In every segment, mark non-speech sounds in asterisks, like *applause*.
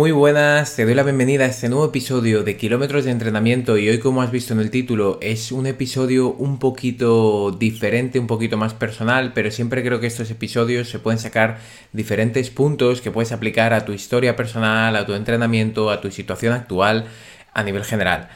Muy buenas, te doy la bienvenida a este nuevo episodio de Kilómetros de Entrenamiento y hoy como has visto en el título es un episodio un poquito diferente, un poquito más personal, pero siempre creo que estos episodios se pueden sacar diferentes puntos que puedes aplicar a tu historia personal, a tu entrenamiento, a tu situación actual a nivel general.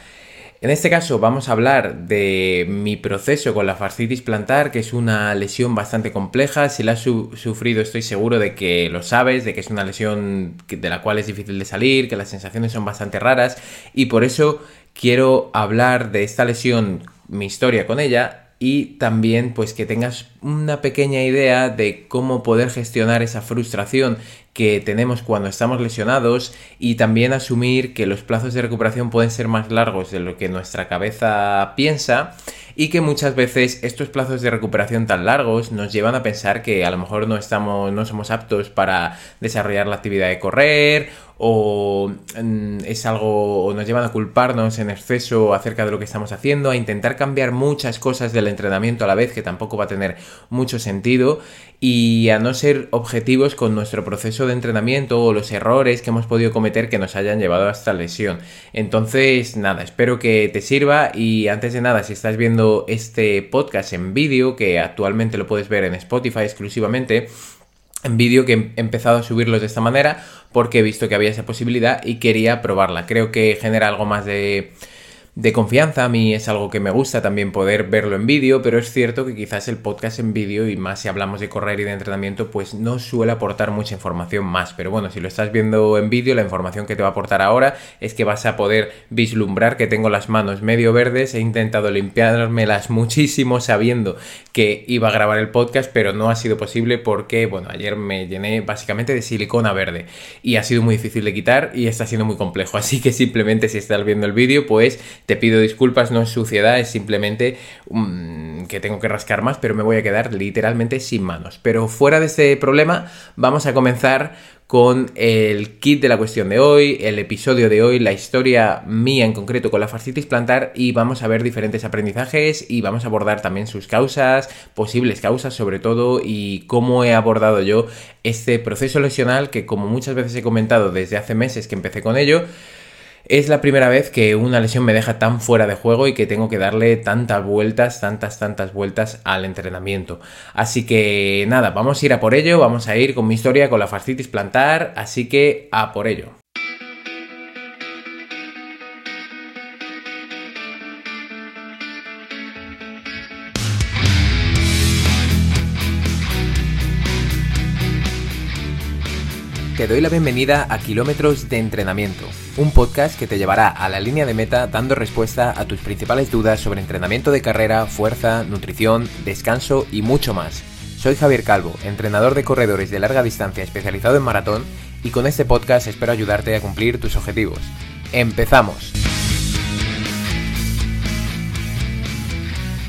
En este caso vamos a hablar de mi proceso con la fascitis plantar, que es una lesión bastante compleja. Si la has sufrido estoy seguro de que lo sabes, de que es una lesión de la cual es difícil de salir, que las sensaciones son bastante raras y por eso quiero hablar de esta lesión, mi historia con ella y también pues que tengas una pequeña idea de cómo poder gestionar esa frustración que tenemos cuando estamos lesionados y también asumir que los plazos de recuperación pueden ser más largos de lo que nuestra cabeza piensa y que muchas veces estos plazos de recuperación tan largos nos llevan a pensar que a lo mejor no estamos no somos aptos para desarrollar la actividad de correr o mm, es algo o nos llevan a culparnos en exceso acerca de lo que estamos haciendo, a intentar cambiar muchas cosas del entrenamiento a la vez que tampoco va a tener mucho sentido y a no ser objetivos con nuestro proceso de entrenamiento o los errores que hemos podido cometer que nos hayan llevado a esta lesión. Entonces, nada, espero que te sirva y antes de nada, si estás viendo este podcast en vídeo, que actualmente lo puedes ver en Spotify exclusivamente, en vídeo que he empezado a subirlos de esta manera porque he visto que había esa posibilidad y quería probarla. Creo que genera algo más de de confianza. A mí es algo que me gusta también poder verlo en vídeo, pero es cierto que quizás el podcast en vídeo, y más si hablamos de correr y de entrenamiento, pues no suele aportar mucha información más. Pero bueno, si lo estás viendo en vídeo, la información que te va a aportar ahora es que vas a poder vislumbrar que tengo las manos medio verdes. He intentado limpiármelas *laughs* muchísimo sabiendo que iba a grabar el podcast, pero no ha sido posible porque, bueno, ayer me llené básicamente de silicona verde y ha sido muy difícil de quitar y está siendo muy complejo. *laughs* Así que simplemente si estás viendo el vídeo, pues te pido disculpas, no es suciedad, es simplemente mm, que tengo que rascar más, pero me voy a quedar literalmente sin manos. Pero fuera de este problema, vamos a comenzar con el kit de la cuestión de hoy, el episodio de hoy, la historia mía en concreto con la fascitis plantar y vamos a ver diferentes aprendizajes y vamos a abordar también sus causas, posibles causas sobre todo y cómo he abordado yo este proceso lesional que como muchas veces he comentado desde hace meses que empecé con ello, es la primera vez que una lesión me deja tan fuera de juego y que tengo que darle tantas vueltas, tantas, tantas vueltas al entrenamiento. Así que nada, vamos a ir a por ello, vamos a ir con mi historia con la fascitis plantar, así que a por ello. Te doy la bienvenida a Kilómetros de Entrenamiento, un podcast que te llevará a la línea de meta dando respuesta a tus principales dudas sobre entrenamiento de carrera, fuerza, nutrición, descanso y mucho más. Soy Javier Calvo, entrenador de corredores de larga distancia especializado en maratón y con este podcast espero ayudarte a cumplir tus objetivos. ¡Empezamos!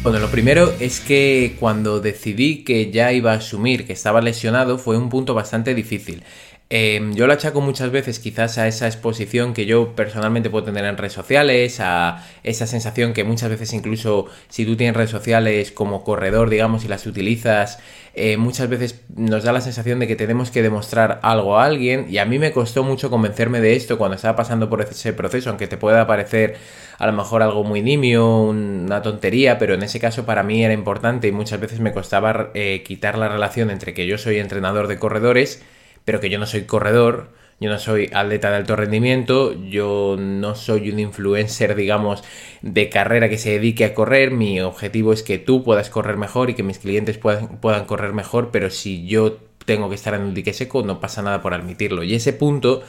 Bueno, lo primero es que cuando decidí que ya iba a asumir que estaba lesionado fue un punto bastante difícil. Em, yo lo achaco muchas veces quizás a esa exposición que yo personalmente puedo tener en redes sociales, a esa sensación que muchas veces incluso si tú tienes redes sociales como corredor, digamos, y las utilizas, eh, muchas veces nos da la sensación de que tenemos que demostrar algo a alguien. Y a mí me costó mucho convencerme de esto cuando estaba pasando por ese proceso, aunque te pueda parecer a lo mejor algo muy nimio, una tontería, pero en ese caso para mí era importante y muchas veces me costaba eh, quitar la relación entre que yo soy entrenador de corredores, pero que yo no soy corredor, yo no soy atleta de alto rendimiento, yo no soy un influencer, digamos, de carrera que se dedique a correr. Mi objetivo es que tú puedas correr mejor y que mis clientes puedan, puedan correr mejor, pero si yo tengo que estar en un dique seco, no pasa nada por admitirlo. Y ese punto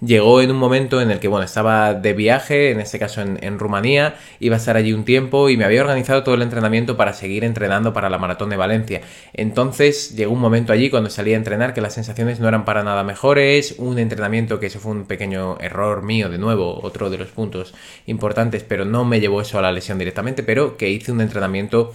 llegó en un momento en el que, bueno, estaba de viaje, en este caso en, Rumanía, iba a estar allí un tiempo y me había organizado todo el entrenamiento para seguir entrenando para la maratón de Valencia. Entonces llegó un momento allí cuando salí a entrenar que las sensaciones no eran para nada mejores, un entrenamiento que eso fue un pequeño error mío, de nuevo, otro de los puntos importantes, pero no me llevó eso a la lesión directamente, pero que hice un entrenamiento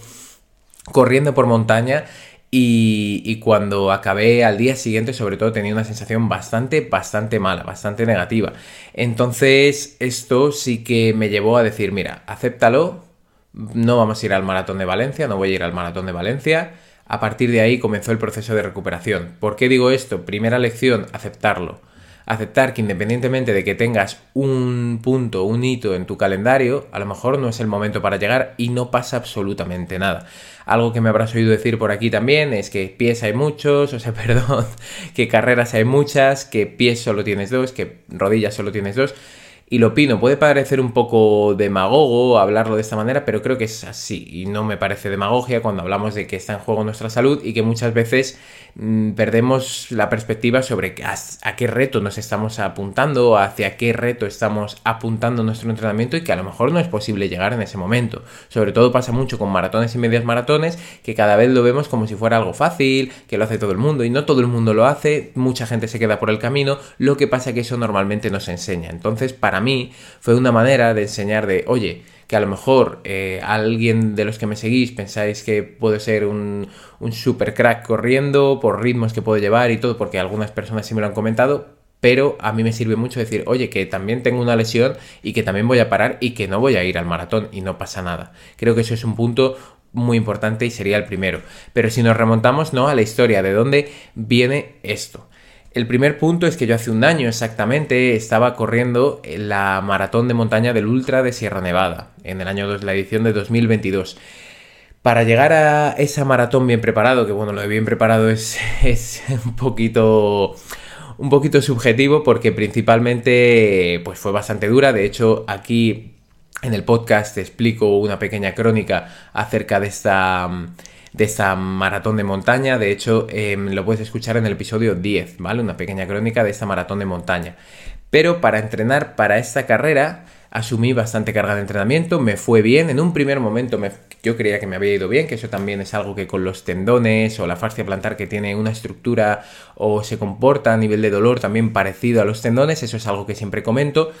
corriendo por montaña y, cuando acabé al día siguiente, sobre todo, tenía una sensación bastante, bastante mala, bastante negativa. Entonces, esto sí que me llevó a decir, mira, acéptalo, no vamos a ir al maratón de Valencia, no voy a ir al maratón de Valencia. A partir de ahí comenzó el proceso de recuperación. ¿Por qué digo esto? Primera lección, aceptarlo. Aceptar que independientemente de que tengas un punto, un hito en tu calendario, a lo mejor no es el momento para llegar y no pasa absolutamente nada. Algo que me habrás oído decir por aquí también es que pies hay muchos, *laughs* o sea, perdón, que carreras hay muchas, que pies solo tienes dos, que rodillas solo tienes dos. Y lo opino, puede parecer un poco demagogo hablarlo de esta manera, pero creo que es así. Y no me parece demagogia cuando hablamos de que está en juego nuestra salud y que muchas veces mm, perdemos la perspectiva sobre a, qué reto nos estamos apuntando, hacia qué reto estamos apuntando nuestro entrenamiento y que a lo mejor no es posible llegar en ese momento. Sobre todo pasa mucho con maratones y medias maratones, que cada vez lo vemos como si fuera algo fácil, que lo hace todo el mundo y no todo el mundo lo hace, mucha gente se queda por el camino, lo que pasa que eso normalmente no se enseña. Entonces, para mí fue una manera de enseñar de, oye, que a lo mejor eh, alguien de los que me seguís pensáis que puedo ser un, un super crack corriendo por ritmos que puedo llevar y todo, porque algunas personas sí me lo han comentado, pero a mí me sirve mucho decir, oye, que también tengo una lesión y que también voy a parar y que no voy a ir al maratón y no pasa nada. Creo que eso es un punto muy importante y sería el primero. Pero si nos remontamos, ¿no? A la historia, ¿de dónde viene esto? El primer punto es que yo hace un año exactamente estaba corriendo la maratón de montaña del Ultra de Sierra Nevada, en el año 2, la edición de 2022. Para llegar a esa maratón bien preparado, que bueno, lo de bien preparado es, *laughs* es un poquito un poquito subjetivo porque principalmente pues fue bastante dura, de hecho aquí en el podcast explico una pequeña crónica acerca de esta de esta maratón de montaña. De hecho, em, lo puedes escuchar en el episodio 10, ¿vale? Una pequeña crónica de esta maratón de montaña. Pero para entrenar para esta carrera, asumí bastante carga de entrenamiento, me fue bien. En un primer momento me, yo creía que me había ido bien, que eso también es algo que con los tendones o la fascia plantar que tiene una estructura o se comporta a nivel de dolor también parecido a los tendones, eso es algo que siempre comento.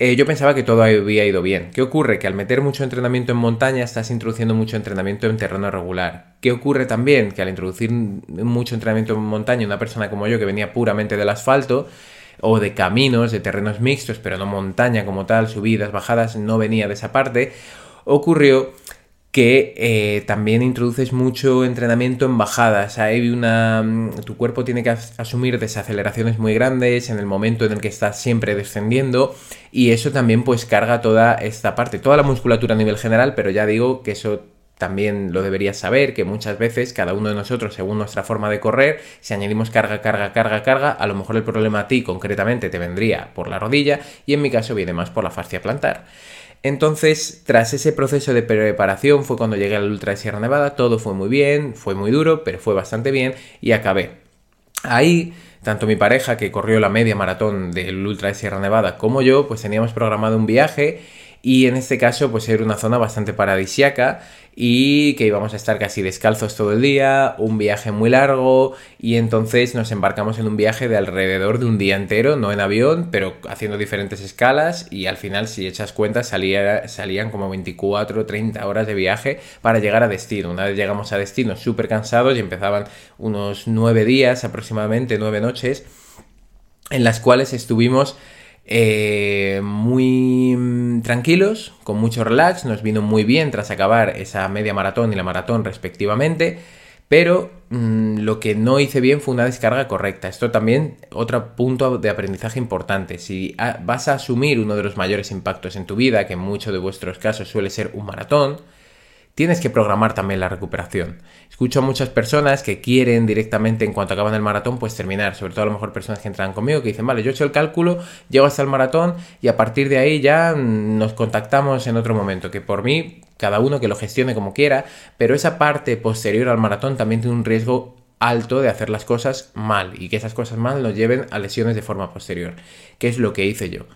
Eh, yo pensaba que todo había ido bien. ¿Qué ocurre? Que al meter mucho entrenamiento en montaña estás introduciendo mucho entrenamiento en terreno regular. ¿Qué ocurre también? Que al introducir mucho entrenamiento en montaña, una persona como yo que venía puramente del asfalto, o de caminos, de terrenos mixtos, pero no montaña como tal, subidas, bajadas, no venía de esa parte, ocurrió que eh, también introduces mucho entrenamiento en bajadas. Hay una. Mm, tu cuerpo tiene que asumir desaceleraciones muy grandes en el momento en el que estás siempre descendiendo. Y eso también, pues, carga toda esta parte, toda la musculatura a nivel general, pero ya digo que eso también lo deberías saber, que muchas veces cada uno de nosotros, según nuestra forma de correr, si añadimos carga, carga, carga, carga, a lo mejor el problema a ti concretamente te vendría por la rodilla y en mi caso viene más por la fascia plantar. Entonces, tras ese proceso de preparación fue cuando llegué al Ultra de Sierra Nevada, todo fue muy bien, fue muy duro, pero fue bastante bien y acabé. Ahí, tanto mi pareja que corrió la media maratón del Ultra de Sierra Nevada como yo, pues teníamos programado un viaje y en este caso pues era una zona bastante paradisiaca y que íbamos a estar casi descalzos todo el día, un viaje muy largo y entonces nos embarcamos en un viaje de alrededor de un día entero, no en avión, pero haciendo diferentes escalas y al final si echas cuenta salía, salían como 24 o 30 horas de viaje para llegar a destino. Una vez llegamos a destino súper cansados y empezaban unos 9 días aproximadamente, 9 noches en las cuales estuvimos eh, muy mm, tranquilos, con mucho relax, nos vino muy bien tras acabar esa media maratón y la maratón respectivamente, pero mm, lo que no hice bien fue una descarga correcta. Esto también otro punto de aprendizaje importante. Si vas a asumir uno de los mayores impactos en tu vida, que en muchos de vuestros casos suele ser un maratón, tienes que programar también la recuperación. Escucho a muchas personas que quieren directamente en cuanto acaban el maratón pues terminar, sobre todo a lo mejor personas que entran conmigo que dicen, vale, yo he hecho el cálculo, llego hasta el maratón y a partir de ahí ya nos contactamos en otro momento, que por mí cada uno que lo gestione como quiera, pero esa parte posterior al maratón también tiene un riesgo alto de hacer las cosas mal y que esas cosas mal nos lleven a lesiones de forma posterior, que es lo que hice yo.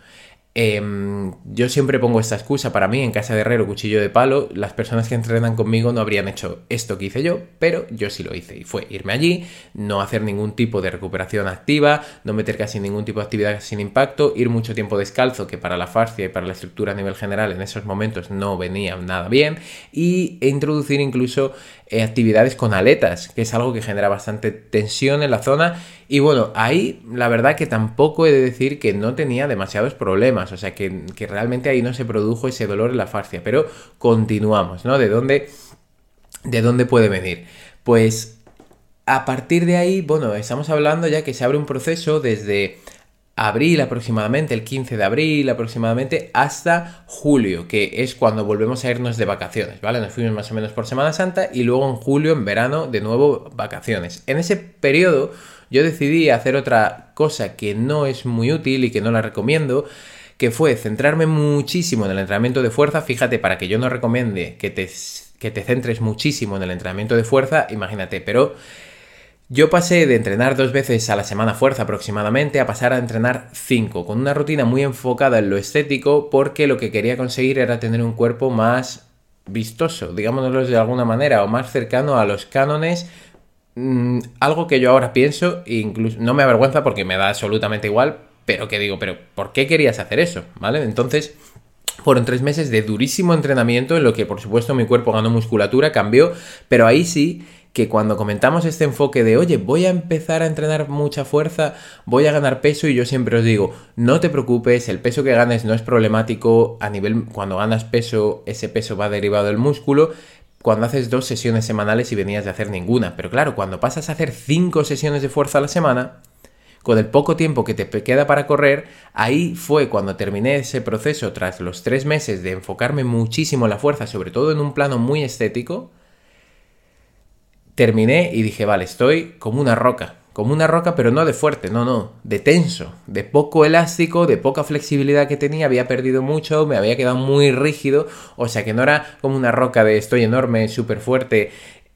Em, yo siempre pongo esta excusa para mí en casa de herrero, cuchillo de palo. Las personas que entrenan conmigo no habrían hecho esto que hice yo, pero yo sí lo hice. Y fue irme allí, no hacer ningún tipo de recuperación activa, no meter casi ningún tipo de actividad sin impacto, ir mucho tiempo descalzo, que para la fascia y para la estructura a nivel general en esos momentos no venía nada bien, y introducir incluso eh, actividades con aletas, que es algo que genera bastante tensión en la zona. Y bueno, ahí la verdad que tampoco he de decir que no tenía demasiados problemas, o sea que, realmente ahí no se produjo ese dolor en la fascia, pero continuamos, ¿no? ¿De dónde, de dónde puede venir? Pues a partir de ahí, bueno, estamos hablando ya que se abre un proceso desde abril aproximadamente, el 15 de abril aproximadamente, hasta julio, que es cuando volvemos a irnos de vacaciones, ¿vale? Nos fuimos más o menos por Semana Santa y luego en julio, en verano, de nuevo vacaciones. En ese periodo yo decidí hacer otra cosa que no es muy útil y que no la recomiendo, que fue centrarme muchísimo en el entrenamiento de fuerza. Fíjate, para que yo no recomiende que te, que te centres muchísimo en el entrenamiento de fuerza, imagínate, pero yo pasé de entrenar dos veces a la semana fuerza aproximadamente a pasar a entrenar cinco, con una rutina muy enfocada en lo estético, porque lo que quería conseguir era tener un cuerpo más vistoso, digámoslo de alguna manera, o más cercano a los cánones. Mm, algo que yo ahora pienso, incluso no me avergüenza porque me da absolutamente igual, pero que digo, pero ¿por qué querías hacer eso? ¿Vale? Entonces, fueron tres meses de durísimo entrenamiento en lo que por supuesto mi cuerpo ganó musculatura, cambió, pero ahí sí que cuando comentamos este enfoque de, oye, voy a empezar a entrenar mucha fuerza, voy a ganar peso y yo siempre os digo, no te preocupes, el peso que ganes no es problemático, a nivel, cuando ganas peso, ese peso va derivado del músculo, cuando haces dos sesiones semanales y venías de hacer ninguna, pero claro, cuando pasas a hacer cinco sesiones de fuerza a la semana, con el poco tiempo que te queda para correr, ahí fue cuando terminé ese proceso tras los tres meses de enfocarme muchísimo en la fuerza, sobre todo en un plano muy estético, terminé y dije, vale, estoy como una roca. Como una roca, pero no de fuerte, no, no, de tenso, de poco elástico, de poca flexibilidad que tenía, había perdido mucho, me había quedado muy rígido, o sea que no era como una roca de estoy enorme, súper fuerte,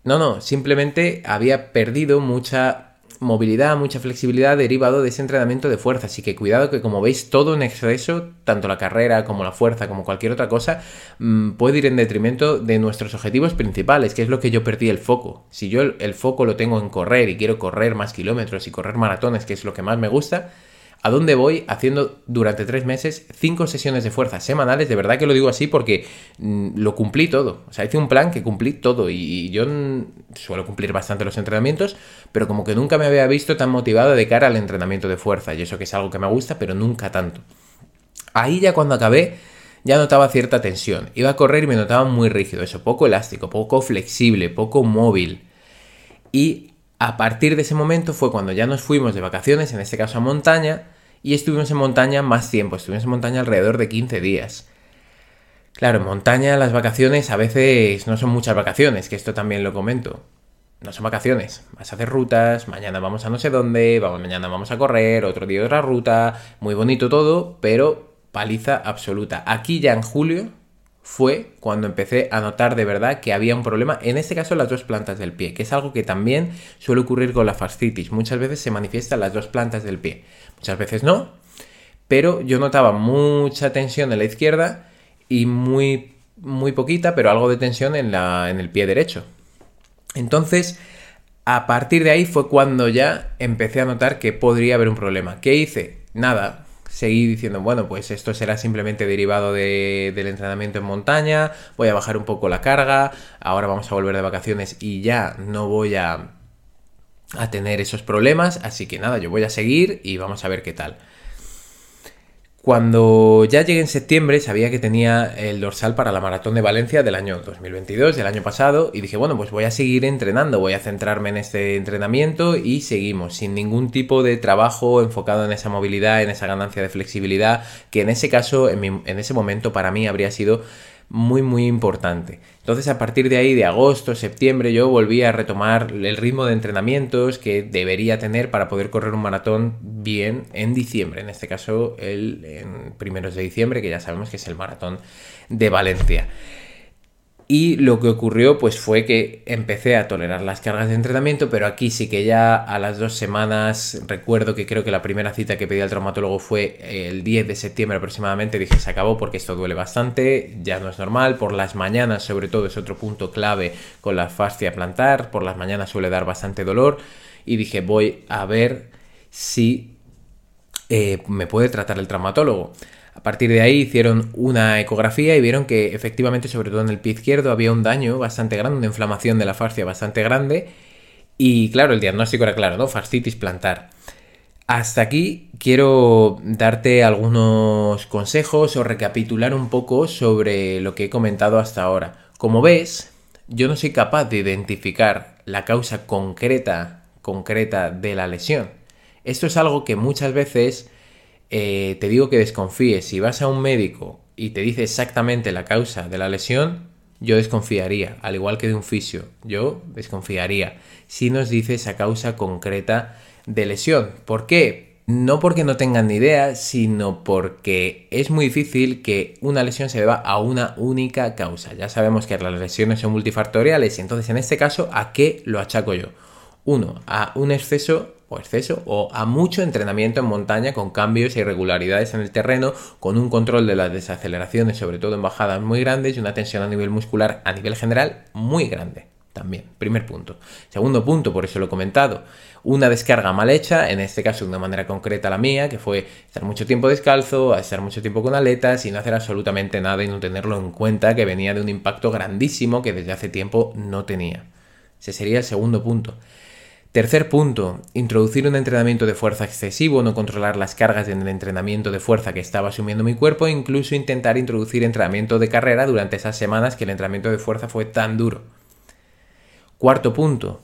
no, no, simplemente había perdido mucha movilidad, mucha flexibilidad derivado de ese entrenamiento de fuerza. Así que cuidado que como veis todo en exceso, tanto la carrera como la fuerza, como cualquier otra cosa, mm, puede ir en detrimento de nuestros objetivos principales, que es lo que yo perdí el foco. Si yo el foco lo tengo en correr y quiero correr más kilómetros y correr maratones, que es lo que más me gusta, a dónde voy haciendo durante tres meses cinco sesiones de fuerza semanales. De verdad que lo digo así porque mm, lo cumplí todo. O sea, hice un plan que cumplí todo y, yo suelo cumplir bastante los entrenamientos, pero como que nunca me había visto tan motivado de cara al entrenamiento de fuerza. Y eso que es algo que me gusta, pero nunca tanto. Ahí ya cuando acabé ya notaba cierta tensión. Iba a correr y me notaba muy rígido, eso, poco elástico, poco flexible, poco móvil. Y a partir de ese momento fue cuando ya nos fuimos de vacaciones, en este caso a montaña, y estuvimos en montaña más tiempo, estuvimos en montaña alrededor de 15 días. Claro, en montaña las vacaciones a veces no son muchas vacaciones, que esto también lo comento. No son vacaciones, vas a hacer rutas, mañana vamos a no sé dónde, vamos, mañana vamos a correr, otro día otra ruta, muy bonito todo, pero paliza absoluta. Aquí ya en julio fue cuando empecé a notar de verdad que había un problema, en este caso las dos plantas del pie, que es algo que también suele ocurrir con la fascitis. Muchas veces se manifiestan las dos plantas del pie, muchas veces no, pero yo notaba mucha tensión en la izquierda y muy, muy poquita, pero algo de tensión en, la, en el pie derecho. Entonces, a partir de ahí fue cuando ya empecé a notar que podría haber un problema. ¿Qué hice? Nada, seguí diciendo, bueno, pues esto será simplemente derivado del entrenamiento en montaña, voy a bajar un poco la carga, ahora vamos a volver de vacaciones y ya no voy a, a tener esos problemas, así que nada, yo voy a seguir y vamos a ver qué tal. Cuando ya llegué en septiembre sabía que tenía el dorsal para la maratón de Valencia del año 2022, del año pasado, y dije, bueno, pues voy a seguir entrenando, voy a centrarme en este entrenamiento y seguimos, sin ningún tipo de trabajo enfocado en esa movilidad, en esa ganancia de flexibilidad, que en ese caso, en, en ese momento para mí habría sido muy muy importante. Entonces a partir de ahí, de agosto, septiembre, yo volví a retomar el ritmo de entrenamientos que debería tener para poder correr un maratón bien en diciembre, en este caso el primeros de diciembre, que ya sabemos que es el maratón de Valencia. Y lo que ocurrió pues fue que empecé a tolerar las cargas de entrenamiento, pero aquí sí que ya a las dos semanas, recuerdo que creo que la primera cita que pedí al traumatólogo fue el 10 de septiembre aproximadamente, dije se acabó porque esto duele bastante, ya no es normal, por las mañanas sobre todo es otro punto clave con la fascia plantar, por las mañanas suele dar bastante dolor. Y dije voy a ver si eh, me puede tratar el traumatólogo. A partir de ahí hicieron una ecografía y vieron que efectivamente, sobre todo en el pie izquierdo, había un daño bastante grande, una inflamación de la fascia bastante grande. Y claro, el diagnóstico era claro, ¿no? Fascitis plantar. Hasta aquí quiero darte algunos consejos o recapitular un poco sobre lo que he comentado hasta ahora. Como ves, yo no soy capaz de identificar la causa concreta, concreta de la lesión. Esto es algo que muchas veces eh, te digo que desconfíes. Si vas a un médico y te dice exactamente la causa de la lesión, yo desconfiaría, al igual que de un fisio, yo desconfiaría si nos dice esa causa concreta de lesión. ¿Por qué? No porque no tengan ni idea, sino porque es muy difícil que una lesión se deba a una única causa. Ya sabemos que las lesiones son multifactoriales, y entonces en este caso, ¿a qué lo achaco yo? Uno, a un exceso o exceso o a mucho entrenamiento en montaña con cambios e irregularidades en el terreno, con un control de las desaceleraciones, sobre todo en bajadas muy grandes y una tensión a nivel muscular a nivel general muy grande. También, primer punto. Segundo punto, por eso lo he comentado, una descarga mal hecha, en este caso de una manera concreta la mía, que fue estar mucho tiempo descalzo, estar mucho tiempo con aletas y no hacer absolutamente nada y no tenerlo en cuenta, que venía de un impacto grandísimo que desde hace tiempo no tenía. Ese sería el segundo punto. Tercer punto, introducir un entrenamiento de fuerza excesivo, no controlar las cargas en el entrenamiento de fuerza que estaba asumiendo mi cuerpo e incluso intentar introducir entrenamiento de carrera durante esas semanas que el entrenamiento de fuerza fue tan duro. Cuarto punto,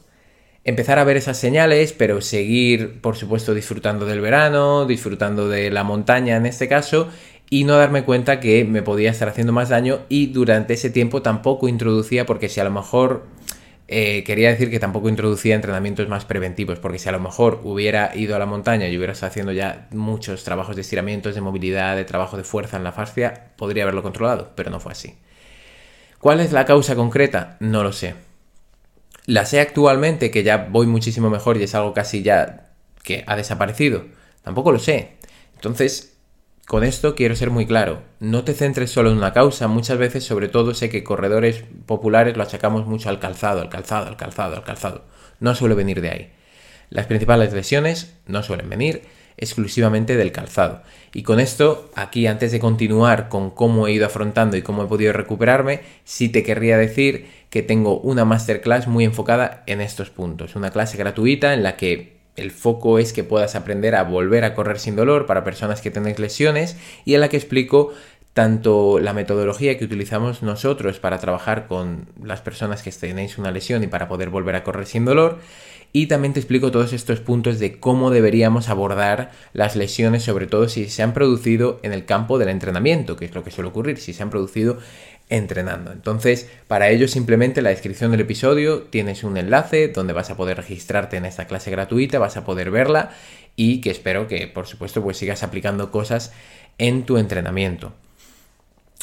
empezar a ver esas señales, pero seguir, por supuesto, disfrutando del verano, disfrutando de la montaña en este caso, y no darme cuenta que me podía estar haciendo más daño y durante ese tiempo tampoco introducía, porque si a lo mejor eh, quería decir que tampoco introducía entrenamientos más preventivos, porque si a lo mejor hubiera ido a la montaña y hubiera estado haciendo ya muchos trabajos de estiramientos, de movilidad, de trabajo de fuerza en la fascia, podría haberlo controlado, pero no fue así. ¿Cuál es la causa concreta? No lo sé. La sé actualmente, que ya voy muchísimo mejor y es algo casi ya que ha desaparecido. Tampoco lo sé. Entonces, con esto quiero ser muy claro, no te centres solo en una causa, muchas veces sobre todo sé que corredores populares lo achacamos mucho al calzado, al calzado, al calzado, al calzado. No suele venir de ahí. Las principales lesiones no suelen venir exclusivamente del calzado. Y con esto, aquí antes de continuar con cómo he ido afrontando y cómo he podido recuperarme, sí te querría decir que tengo una masterclass muy enfocada en estos puntos. Una clase gratuita en la que el foco es que puedas aprender a volver a correr sin dolor para personas que tenéis lesiones y en la que explico tanto la metodología que utilizamos nosotros para trabajar con las personas que tenéis una lesión y para poder volver a correr sin dolor, y también te explico todos estos puntos de cómo deberíamos abordar las lesiones, sobre todo si se han producido en el campo del entrenamiento, que es lo que suele ocurrir, si se han producido entrenando. Entonces, para ello simplemente en la descripción del episodio tienes un enlace donde vas a poder registrarte en esta clase gratuita, vas a poder verla y que espero que, por supuesto, pues sigas aplicando cosas en tu entrenamiento.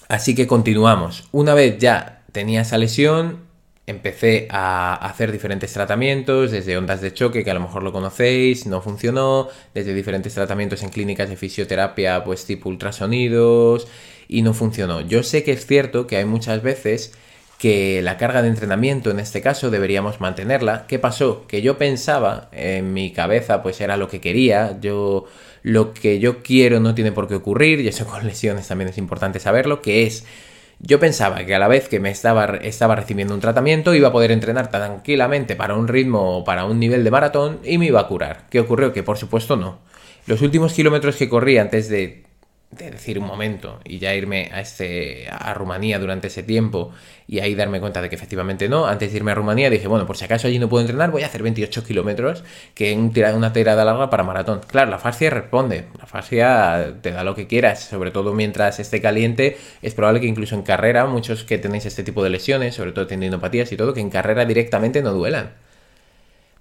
Así que continuamos. Una vez ya tenía esa lesión, empecé a hacer diferentes tratamientos, desde ondas de choque, que a lo mejor lo conocéis, no funcionó, desde diferentes tratamientos en clínicas de fisioterapia, pues tipo ultrasonidos, y no funcionó. Yo sé que es cierto que hay muchas veces que la carga de entrenamiento en este caso deberíamos mantenerla. ¿Qué pasó? Que yo pensaba en mi cabeza, pues era lo que quería, yo lo que yo quiero no tiene por qué ocurrir, y eso *laughs* con lesiones también es importante saberlo, que es yo pensaba que a la vez que me estaba, estaba recibiendo un tratamiento iba a poder entrenar tranquilamente para un ritmo o para un nivel de maratón y me iba a curar. ¿Qué ocurrió? Que por supuesto no. Los últimos kilómetros que corrí antes de de decir un momento y ya irme a, este, a Rumanía durante ese tiempo y ahí darme cuenta de que efectivamente no. Antes de irme a Rumanía dije, bueno, por si acaso allí no puedo entrenar, voy a hacer 28 kilómetros, que es una tirada larga para maratón. Claro, la fascia responde, la fascia te da lo que quieras, sobre todo mientras esté caliente, es probable que incluso en carrera, muchos que tenéis este tipo de lesiones, sobre todo tendinopatías y todo, que en carrera directamente no duelan.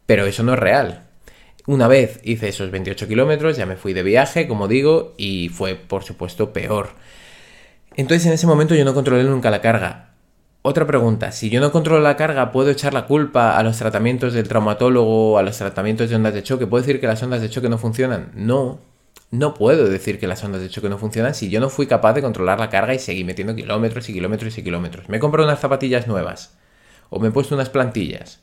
Pero eso no es real. Una vez hice esos 28 kilómetros, ya me fui de viaje, como digo, y fue por supuesto peor. Entonces en ese momento yo no controlé nunca la carga. Otra pregunta, si yo no controlo la carga, ¿puedo echar la culpa a los tratamientos del traumatólogo, a los tratamientos de ondas de choque? ¿Puedo decir que las ondas de choque no funcionan? No, no puedo decir que las ondas de choque no funcionan si yo no fui capaz de controlar la carga y seguí metiendo kilómetros y kilómetros y kilómetros. Me he comprado unas zapatillas nuevas o me he puesto unas plantillas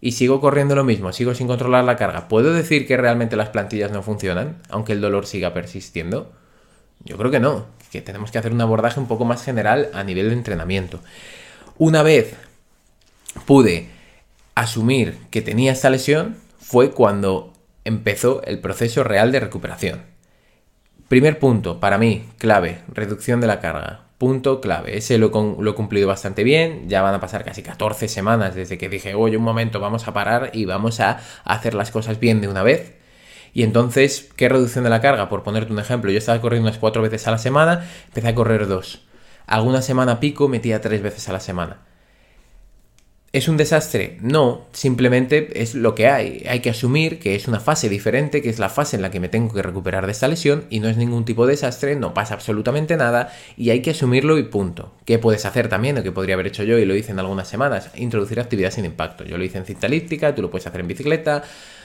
y sigo corriendo lo mismo, sigo sin controlar la carga, ¿puedo decir que realmente las plantillas no funcionan, aunque el dolor siga persistiendo? Yo creo que no, que tenemos que hacer un abordaje un poco más general a nivel de entrenamiento. Una vez pude asumir que tenía esta lesión, fue cuando empezó el proceso real de recuperación. Primer punto, para mí, clave, reducción de la carga punto clave. Ese lo, he cumplido bastante bien. Ya van a pasar casi 14 semanas desde que dije, oye, un momento, vamos a parar y vamos a hacer las cosas bien de una vez. Y entonces, ¿qué reducción de la carga? Por ponerte un ejemplo, yo estaba corriendo unas cuatro veces a la semana, empecé a correr dos. Alguna semana pico metía tres veces a la semana. ¿Es un desastre? No, simplemente es lo que hay. Hay que asumir que es una fase diferente, que es la fase en la que me tengo que recuperar de esta lesión y no es ningún tipo de desastre, no pasa absolutamente nada y hay que asumirlo y punto. ¿Qué puedes hacer también, o que podría haber hecho yo y lo hice en algunas semanas? Introducir actividad sin impacto. Yo lo hice en cinta elíptica, tú lo puedes hacer en bicicleta,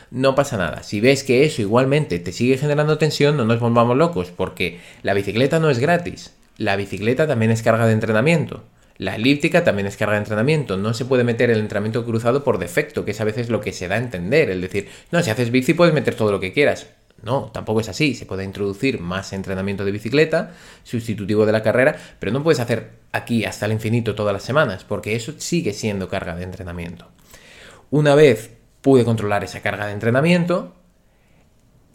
no pasa nada. Si ves que eso igualmente te sigue generando tensión, no nos volvamos locos, porque la bicicleta no es gratis. La bicicleta también es carga de entrenamiento. La elíptica también es carga de entrenamiento, no se puede meter el entrenamiento cruzado por defecto, que es a veces lo que se da a entender, es decir, no, si haces bici puedes meter todo lo que quieras. No, tampoco es así, se puede introducir más entrenamiento de bicicleta, sustitutivo de la carrera, pero no puedes hacer aquí hasta el infinito todas las semanas, porque eso sigue siendo carga de entrenamiento. Una vez pude controlar esa carga de entrenamiento,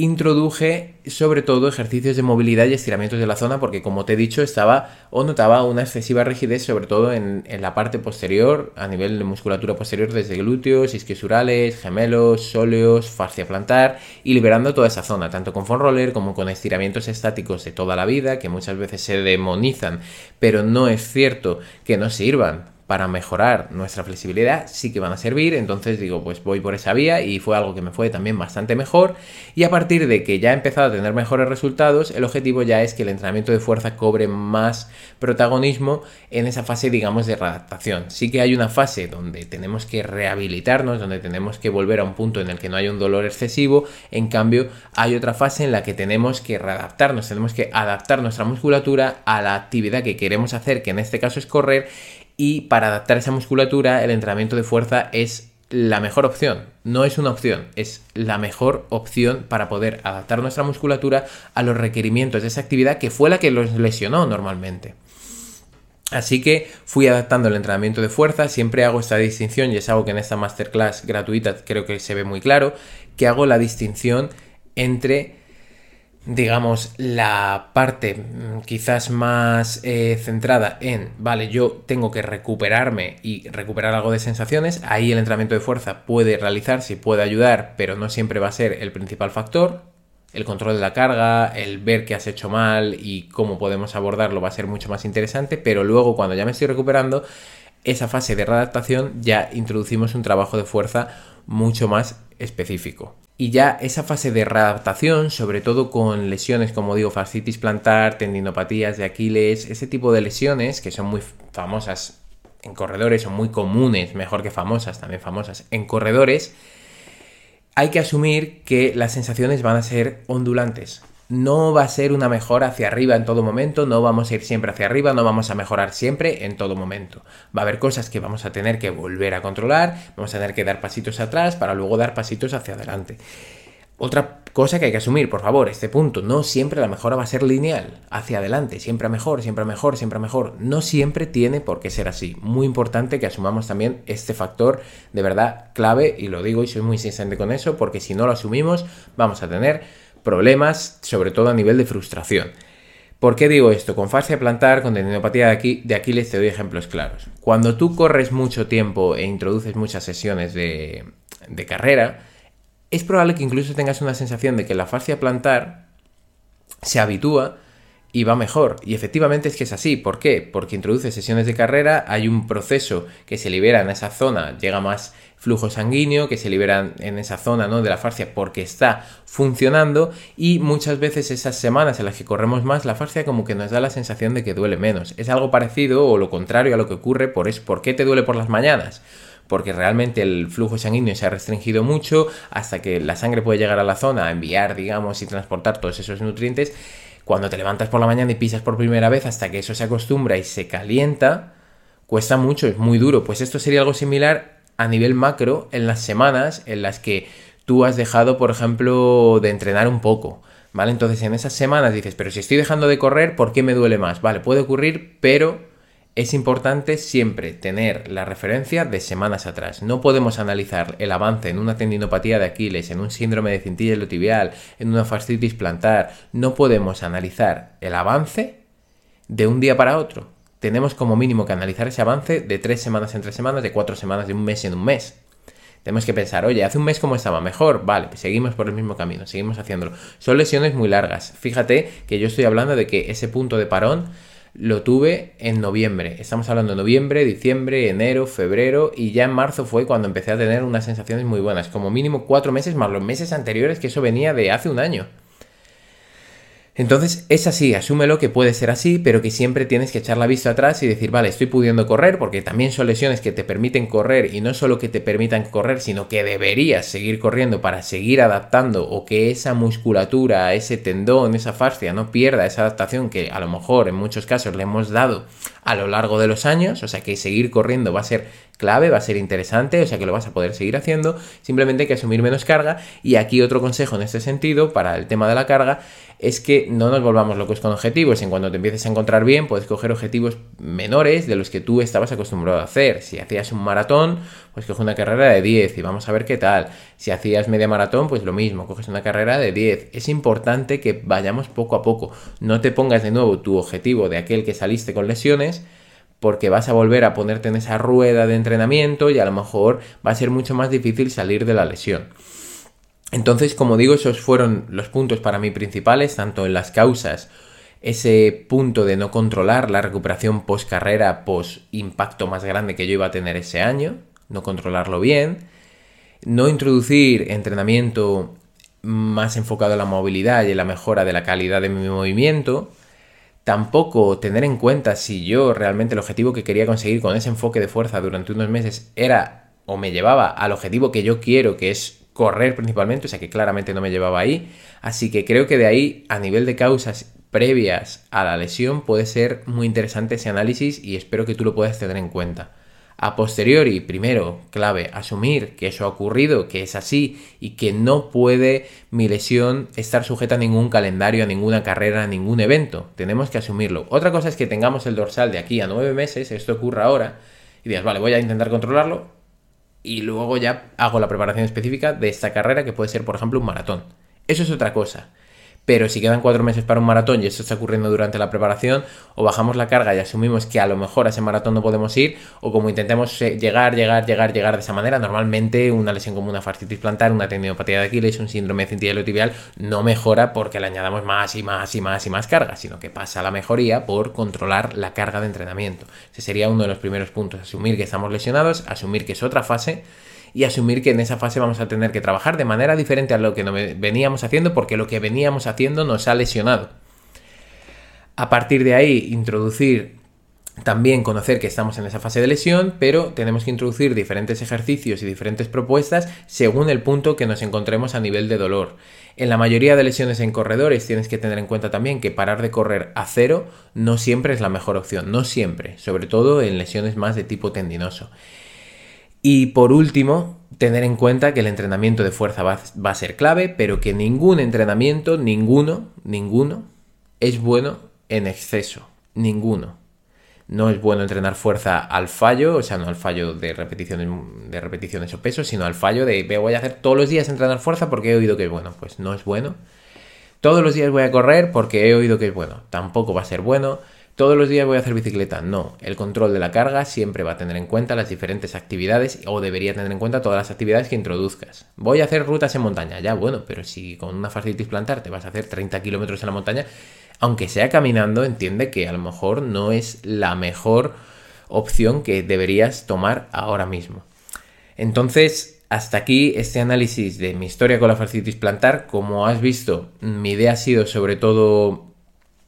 introduje sobre todo ejercicios de movilidad y estiramientos de la zona porque como te he dicho estaba o notaba una excesiva rigidez sobre todo en, la parte posterior a nivel de musculatura posterior desde glúteos, isquiosurales, gemelos, sóleos, fascia plantar y liberando toda esa zona tanto con foam roller como con estiramientos estáticos de toda la vida que muchas veces se demonizan pero no es cierto que no sirvan para mejorar nuestra flexibilidad sí que van a servir, entonces digo, pues voy por esa vía y fue algo que me fue también bastante mejor. Y a partir de que ya he empezado a tener mejores resultados, el objetivo ya es que el entrenamiento de fuerza cobre más protagonismo en esa fase, digamos, de readaptación. Sí que hay una fase donde tenemos que rehabilitarnos, donde tenemos que volver a un punto en el que no hay un dolor excesivo, en cambio hay otra fase en la que tenemos que readaptarnos, tenemos que adaptar nuestra musculatura a la actividad que queremos hacer, que en este caso es correr, y para adaptar esa musculatura el entrenamiento de fuerza es la mejor opción. No es una opción, es la mejor opción para poder adaptar nuestra musculatura a los requerimientos de esa actividad que fue la que los lesionó normalmente. Así que fui adaptando el entrenamiento de fuerza, siempre hago esta distinción y es algo que en esta masterclass gratuita creo que se ve muy claro, que hago la distinción entre digamos, la parte mm, quizás más eh, centrada en, vale, yo tengo que recuperarme y recuperar algo de sensaciones, ahí el entrenamiento de fuerza puede realizarse y puede ayudar, pero no siempre va a ser el principal factor. El control de la carga, el ver qué has hecho mal y cómo podemos abordarlo va a ser mucho más interesante, pero luego cuando ya me estoy recuperando, esa fase de readaptación ya introducimos un trabajo de fuerza mucho más específico. Y ya esa fase de readaptación, sobre todo con lesiones como digo, fascitis plantar, tendinopatías de Aquiles, ese tipo de lesiones que son muy famosas en corredores, son muy comunes, mejor que famosas, también famosas en corredores, hay que asumir que las sensaciones van a ser ondulantes no va a ser una mejora hacia arriba en todo momento, no vamos a ir siempre hacia arriba, no vamos a mejorar siempre en todo momento. Va a haber cosas que vamos a tener que volver a controlar, vamos a tener que dar pasitos atrás para luego dar pasitos hacia adelante. Otra cosa que hay que asumir, por favor, este punto, no siempre la mejora va a ser lineal, hacia adelante, siempre a mejor, siempre a mejor, siempre a mejor. No siempre tiene por qué ser así. Muy importante que asumamos también este factor de verdad clave, y lo digo y soy muy insistente con eso, porque si no lo asumimos, vamos a tener problemas, sobre todo a nivel de frustración. ¿Por qué digo esto? Con fascia plantar, con tendinopatía de, aquí, de Aquiles te doy ejemplos claros. Cuando tú corres mucho tiempo e introduces muchas sesiones de, de carrera, es probable que incluso tengas una sensación de que la fascia plantar se habitúa y va mejor. Y efectivamente es que es así. ¿Por qué? Porque introduces sesiones de carrera, hay un proceso que se libera en esa zona, llega más flujo sanguíneo que se libera en esa zona ¿no? de la fascia porque está funcionando y muchas veces esas semanas en las que corremos más la fascia como que nos da la sensación de que duele menos. Es algo parecido o lo contrario a lo que ocurre por es ¿por qué te duele por las mañanas? porque realmente el flujo sanguíneo se ha restringido mucho hasta que la sangre puede llegar a la zona a enviar, digamos, y transportar todos esos nutrientes cuando te levantas por la mañana y pisas por primera vez hasta que eso se acostumbra y se calienta, cuesta mucho, es muy duro. Pues esto sería algo similar a nivel macro en las semanas en las que tú has dejado, por ejemplo, de entrenar un poco. ¿Vale? Entonces en esas semanas dices, pero si estoy dejando de correr, ¿por qué me duele más? Vale, puede ocurrir, pero es importante siempre tener la referencia de semanas atrás. No podemos analizar el avance en una tendinopatía de Aquiles, en un síndrome de cintilla tibial, en una fascitis plantar. No podemos analizar el avance de un día para otro. Tenemos como mínimo que analizar ese avance de tres semanas en tres semanas, de cuatro semanas, de un mes en un mes. Tenemos que pensar, oye, hace un mes cómo estaba mejor, vale, pues seguimos por el mismo camino, seguimos haciéndolo. Son lesiones muy largas. Fíjate que yo estoy hablando de que ese punto de parón lo tuve en noviembre. Estamos hablando de noviembre, diciembre, enero, febrero y ya en marzo fue cuando empecé a tener unas sensaciones muy buenas. Como mínimo cuatro meses más los meses anteriores que eso venía de hace un año. Entonces es así, asúmelo que puede ser así, pero que siempre tienes que echar la vista atrás y decir, vale, estoy pudiendo correr, porque también son lesiones que te permiten correr y no solo que te permitan correr, sino que deberías seguir corriendo para seguir adaptando o que esa musculatura, ese tendón, esa fascia no pierda esa adaptación que a lo mejor en muchos casos le hemos dado a lo largo de los años, o sea que seguir corriendo va a ser clave, va a ser interesante, o sea que lo vas a poder seguir haciendo, simplemente hay que asumir menos carga. Y aquí otro consejo en este sentido para el tema de la carga es que no nos volvamos locos con objetivos, en cuando te empieces a encontrar bien puedes coger objetivos menores de los que tú estabas acostumbrado a hacer, si hacías un maratón pues coge una carrera de 10 y vamos a ver qué tal, si hacías media maratón pues lo mismo, coges una carrera de 10, es importante que vayamos poco a poco, no te pongas de nuevo tu objetivo de aquel que saliste con lesiones, porque vas a volver a ponerte en esa rueda de entrenamiento y a lo mejor va a ser mucho más difícil salir de la lesión. Entonces, como digo, esos fueron los puntos para mí principales, tanto en las causas, ese punto de no controlar la recuperación post carrera, post impacto más grande que yo iba a tener ese año, no controlarlo bien, no introducir entrenamiento más enfocado en la movilidad y en la mejora de la calidad de mi movimiento, Tampoco tener en cuenta si yo realmente el objetivo que quería conseguir con ese enfoque de fuerza durante unos meses era o me llevaba al objetivo que yo quiero, que es correr principalmente, o sea que claramente no me llevaba ahí. Así que creo que de ahí, a nivel de causas previas a la lesión, puede ser muy interesante ese análisis y espero que tú lo puedas tener en cuenta. A posteriori, primero, clave, asumir que eso ha ocurrido, que es así y que no puede mi lesión estar sujeta a ningún calendario, a ninguna carrera, a ningún evento. Tenemos que asumirlo. Otra cosa es que tengamos el dorsal de aquí a nueve meses, esto ocurra ahora, y digas, vale, voy a intentar controlarlo y luego ya hago la preparación específica de esta carrera que puede ser, por ejemplo, un maratón. Eso es otra cosa. Pero si quedan cuatro meses para un maratón y esto está ocurriendo durante la preparación, o bajamos la carga y asumimos que a lo mejor a ese maratón no podemos ir, o como intentemos eh, llegar, llegar, llegar, llegar de esa manera, normalmente una lesión como una fascitis plantar, una tendinopatía de Aquiles, un síndrome de tibial no mejora porque le añadamos más y más y más y más carga, sino que pasa la mejoría por controlar la carga de entrenamiento. Ese sería uno de los primeros puntos, asumir que estamos lesionados, asumir que es otra fase y asumir que en esa fase vamos a tener que trabajar de manera diferente a lo que veníamos haciendo porque lo que veníamos haciendo nos ha lesionado. A partir de ahí, introducir también conocer que estamos en esa fase de lesión, pero tenemos que introducir diferentes ejercicios y diferentes propuestas según el punto que nos encontremos a nivel de dolor. En la mayoría de lesiones en corredores tienes que tener en cuenta también que parar de correr a cero no siempre es la mejor opción, no siempre, sobre todo en lesiones más de tipo tendinoso. Y por último, tener en cuenta que el entrenamiento de fuerza va, a ser clave, pero que ningún entrenamiento, ninguno, ninguno, es bueno en exceso. Ninguno. No es bueno entrenar fuerza al fallo, o sea, no al fallo de repeticiones, de o pesos, sino al fallo de voy a hacer todos los días entrenar fuerza porque he oído que es bueno. Pues no es bueno. Todos los días voy a correr porque he oído que es bueno. Tampoco va a ser bueno todos los días voy a hacer bicicleta. No, el control de la carga siempre va a tener en cuenta las diferentes actividades o debería tener en cuenta todas las actividades que introduzcas. Voy a hacer rutas en montaña, ya bueno, pero si con una fascitis plantar te vas a hacer 30 kilómetros en la montaña, aunque sea caminando, entiende que a lo mejor no es la mejor opción que deberías tomar ahora mismo. Entonces, hasta aquí este análisis de mi historia con la fascitis plantar. Como has visto, mi idea ha sido sobre todo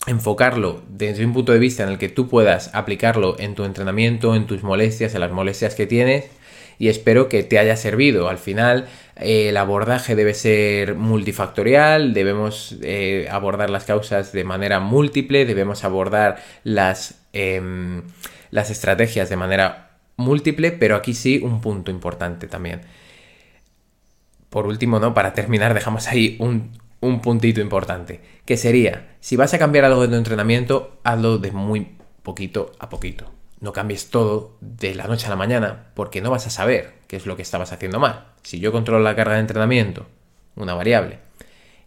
enfocarlo desde un punto de vista en el que tú puedas aplicarlo en tu entrenamiento, en tus molestias, en las molestias que tienes y espero que te haya servido. Al final eh, el abordaje debe ser multifactorial, debemos eh, abordar las causas de manera múltiple, debemos abordar las, em, las estrategias de manera múltiple, pero aquí sí un punto importante también. Por último, ¿no? Para terminar, dejamos ahí un, un puntito importante, que sería, si vas a cambiar algo de tu entrenamiento, hazlo de muy poquito a poquito. No cambies todo de la noche a la mañana porque no vas a saber qué es lo que estabas haciendo mal. Si yo controlo la carga de entrenamiento, una variable,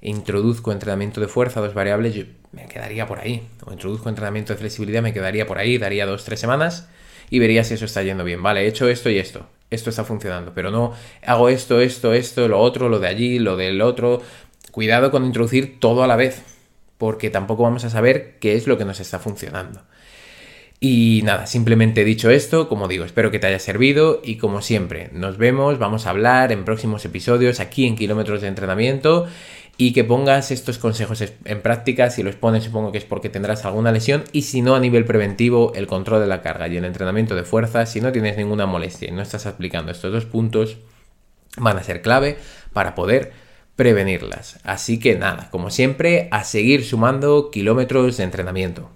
e introduzco entrenamiento de fuerza, dos variables, yo me quedaría por ahí. O introduzco entrenamiento de flexibilidad, me quedaría por ahí, daría dos, tres semanas y vería si eso está yendo bien. Vale, he hecho esto y esto. esto está funcionando, pero no hago esto, esto, esto, lo otro, lo de allí, lo del otro. Cuidado con introducir todo a la vez, porque tampoco vamos a saber qué es lo que nos está funcionando. Y nada, simplemente dicho esto, como digo, espero que te haya servido y como siempre, nos vemos, vamos a hablar en próximos episodios aquí en Kilómetros de Entrenamiento y que pongas estos consejos en práctica. Si los pones, supongo que es porque tendrás alguna lesión. Y si no, a nivel preventivo, el control de la carga y el entrenamiento de fuerza, si no tienes ninguna molestia y no estás aplicando estos dos puntos, van a ser clave para poder prevenirlas. Así que nada, como siempre, a seguir sumando kilómetros de entrenamiento.